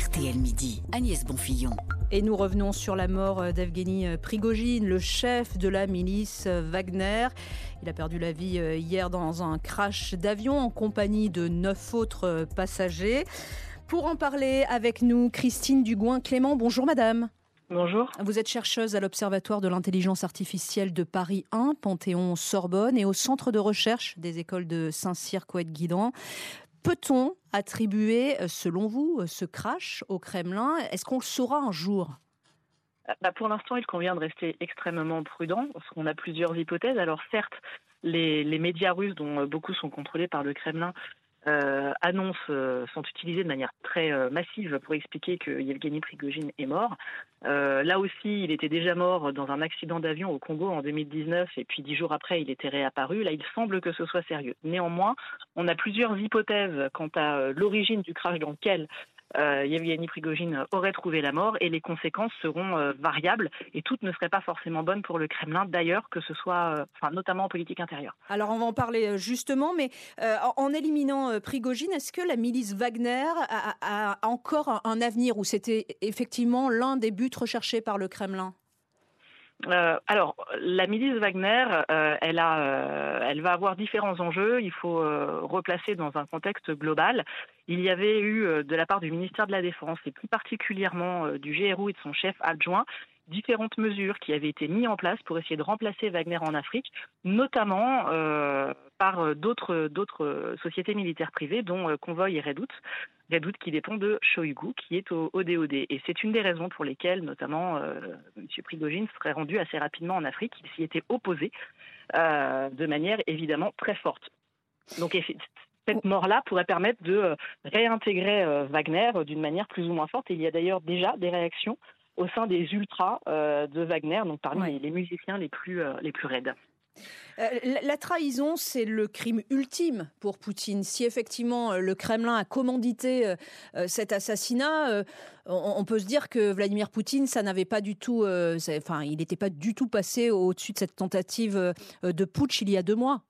RTL Midi, Agnès Bonfillon. Et nous revenons sur la mort d'Evgeny Prigogine, le chef de la milice Wagner. Il a perdu la vie hier dans un crash d'avion en compagnie de neuf autres passagers. Pour en parler avec nous, Christine Dugouin-Clément. Bonjour madame. Bonjour. Vous êtes chercheuse à l'Observatoire de l'intelligence artificielle de Paris 1, Panthéon-Sorbonne, et au Centre de recherche des écoles de Saint-Cyr, Couette-Guidant. Peut-on attribuer, selon vous, ce crash au Kremlin? Est-ce qu'on le saura un jour? Bah pour l'instant, il convient de rester extrêmement prudent, parce qu'on a plusieurs hypothèses. Alors certes, les, les, médias russes, dont beaucoup sont contrôlés par le Kremlin, euh, annonces euh, sont utilisées de manière très euh, massive pour expliquer que Yevgeny Prigogine est mort. Là aussi, il était déjà mort dans un accident d'avion au Congo en 2019 et puis dix jours après, il était réapparu. Là, il semble que ce soit sérieux. Néanmoins, on a plusieurs hypothèses quant à l'origine du crash dans lequel euh, Yevgeny Prigogine aurait trouvé la mort et les conséquences seront euh, variables et toutes ne seraient pas forcément bonnes pour le Kremlin, d'ailleurs, que ce soit, euh, notamment en politique intérieure. Alors on va en parler euh, justement, mais en éliminant Prigogine, est-ce que la milice Wagner a, encore un avenir où c'était effectivement l'un des buts recherchés par le Kremlin? Euh, alors, la milice Wagner, euh, elle, a, euh, elle va avoir différents enjeux. Il faut replacer dans un contexte global. Il y avait eu, de la part du ministère de la Défense, et plus particulièrement du GRU et de son chef adjoint, différentes mesures qui avaient été mises en place pour essayer de remplacer Wagner en Afrique, notamment euh, par d'autres d'autres sociétés militaires privées, dont Convoy et Redout. Redout qui dépend de Shoigu, qui est au, au DOD. Et c'est une des raisons pour lesquelles, notamment, euh, M. Prigogine serait rendu assez rapidement en Afrique. Il s'y était opposé euh, de manière évidemment très forte. Donc, cette mort-là pourrait permettre de réintégrer euh, Wagner d'une manière plus ou moins forte. Et il y a d'ailleurs déjà des réactions au sein des ultras euh, de Wagner, donc parmi ouais. les, musiciens les plus, euh, les plus raides. Euh, la trahison, c'est le crime ultime pour Poutine. Si effectivement le Kremlin a commandité euh, cet assassinat, euh, on, on, peut se dire que Vladimir Poutine, ça n'avait pas du tout, enfin, il n'était pas du tout passé au-dessus de cette tentative de putsch il y a deux mois.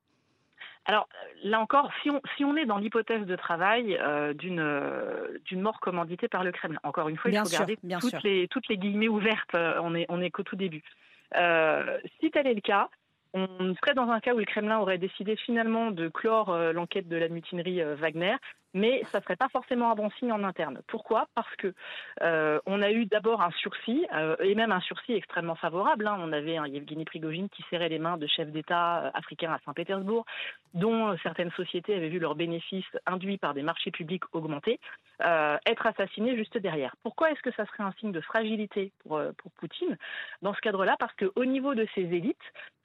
Alors là encore, si on, si on est dans l'hypothèse de travail euh, d'une euh, d'une mort commanditée par le Kremlin, encore une fois, bien il faut sûr, garder bien toutes sûr. les toutes les guillemets ouvertes. On est on est qu'au tout début. Euh, si tel est le cas, on serait dans un cas où le Kremlin aurait décidé finalement de clore euh, l'enquête de la mutinerie euh, Wagner, mais ça serait pas forcément un bon signe en interne. Pourquoi? Parce que euh, on a eu d'abord un sursis et même un sursis extrêmement favorable. Hein. On avait un Yevgeny Prigogine qui serrait les mains de chefs d'État africains à Saint-Pétersbourg, dont certaines sociétés avaient vu leurs bénéfices induits par des marchés publics augmenter, être assassiné juste derrière. Pourquoi est-ce que ça serait un signe de fragilité pour, pour Poutine? Dans ce cadre-là, parce qu'au niveau de ses élites,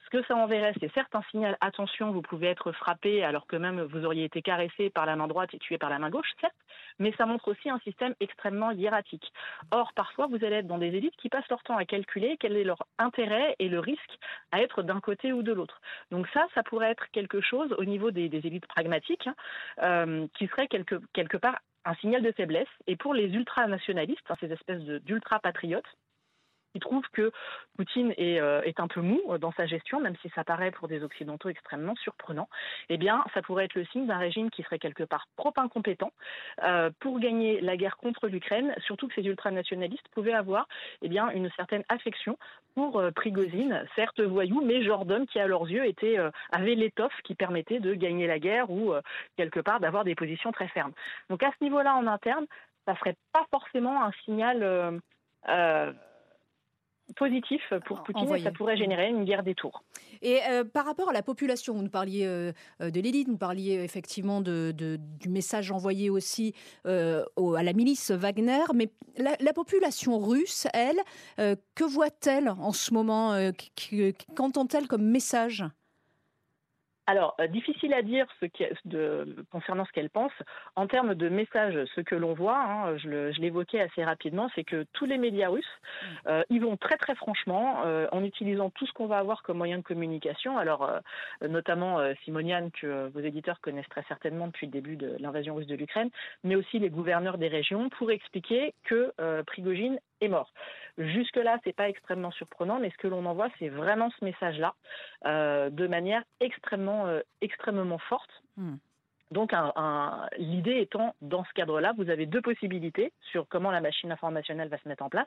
ce que ça enverrait, c'est certes un signal attention, vous pouvez être frappé alors que même vous auriez été caressé par la main droite et tué par la main gauche, certes, mais ça montre aussi un système extrêmement hiératique. Or, parfois, vous allez être dans des élites qui passent leur temps à calculer quel est leur intérêt et le risque à être d'un côté ou de l'autre. Donc ça, ça pourrait être quelque chose au niveau des, élites pragmatiques hein, euh, qui serait quelque, quelque part un signal de faiblesse. Et pour les ultranationalistes, hein, ces espèces d'ultra-patriotes, trouve que Poutine est, euh, est, un peu mou dans sa gestion, même si ça paraît pour des Occidentaux extrêmement surprenant, eh bien, ça pourrait être le signe d'un régime qui serait quelque part trop incompétent euh, pour gagner la guerre contre l'Ukraine, surtout que ces ultranationalistes pouvaient avoir eh bien, une certaine affection pour euh, Prigozine, certes voyou, mais d'homme qui, à leurs yeux, était, euh, avait l'étoffe qui permettait de gagner la guerre ou, euh, quelque part, d'avoir des positions très fermes. Donc, à ce niveau-là, en interne, ça ne serait pas forcément un signal euh, positif pour Poutine Envoyé. et ça pourrait générer une guerre des tours. Et euh, par rapport à la population, vous nous parliez euh, de l'élite, vous parliez effectivement de, de, du message envoyé aussi euh, au, à la milice Wagner, mais la, la population russe, elle, euh, que voit-elle en ce moment euh, Qu'entend-elle comme message? Alors, euh, difficile à dire ce qui, de, concernant ce qu'elle pense. En termes de messages, ce que l'on voit, hein, je l'évoquais assez rapidement, c'est que tous les médias russes, euh, ils vont très très franchement, euh, en utilisant tout ce qu'on va avoir comme moyen de communication. Alors, euh, notamment Simonian, que vos éditeurs connaissent très certainement depuis le début de l'invasion russe de l'Ukraine, mais aussi les gouverneurs des régions, pour expliquer que Prigogine est mort. Jusque-là, c'est pas extrêmement surprenant, mais ce que l'on envoie, c'est vraiment ce message-là, euh, de manière extrêmement, euh, extrêmement forte. Hmm. Donc, l'idée étant, dans ce cadre-là, vous avez deux possibilités sur comment la machine informationnelle va se mettre en place.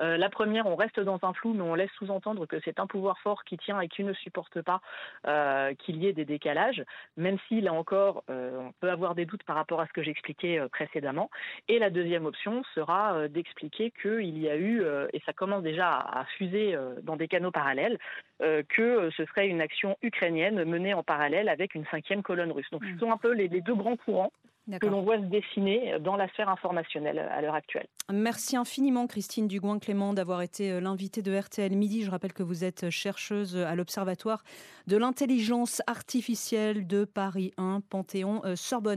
Euh, la première, on reste dans un flou, mais on laisse sous-entendre que c'est un pouvoir fort qui tient et qui ne supporte pas euh, qu'il y ait des décalages, même si, là encore, euh, on peut avoir des doutes par rapport à ce que j'expliquais précédemment. Et la deuxième option sera d'expliquer qu'il y a eu, et ça commence déjà à, fuser dans des canaux parallèles, que ce serait une action ukrainienne menée en parallèle avec une cinquième colonne russe. Donc, ce mmh. sont un peu les deux grands courants que l'on voit se dessiner dans la sphère informationnelle à l'heure actuelle. Merci infiniment Christine Dugouin-Clément d'avoir été euh, l'invitée de RTL Midi. Je rappelle que vous êtes chercheuse à l'Observatoire de l'intelligence artificielle de Paris 1, Panthéon, euh, Sorbonne.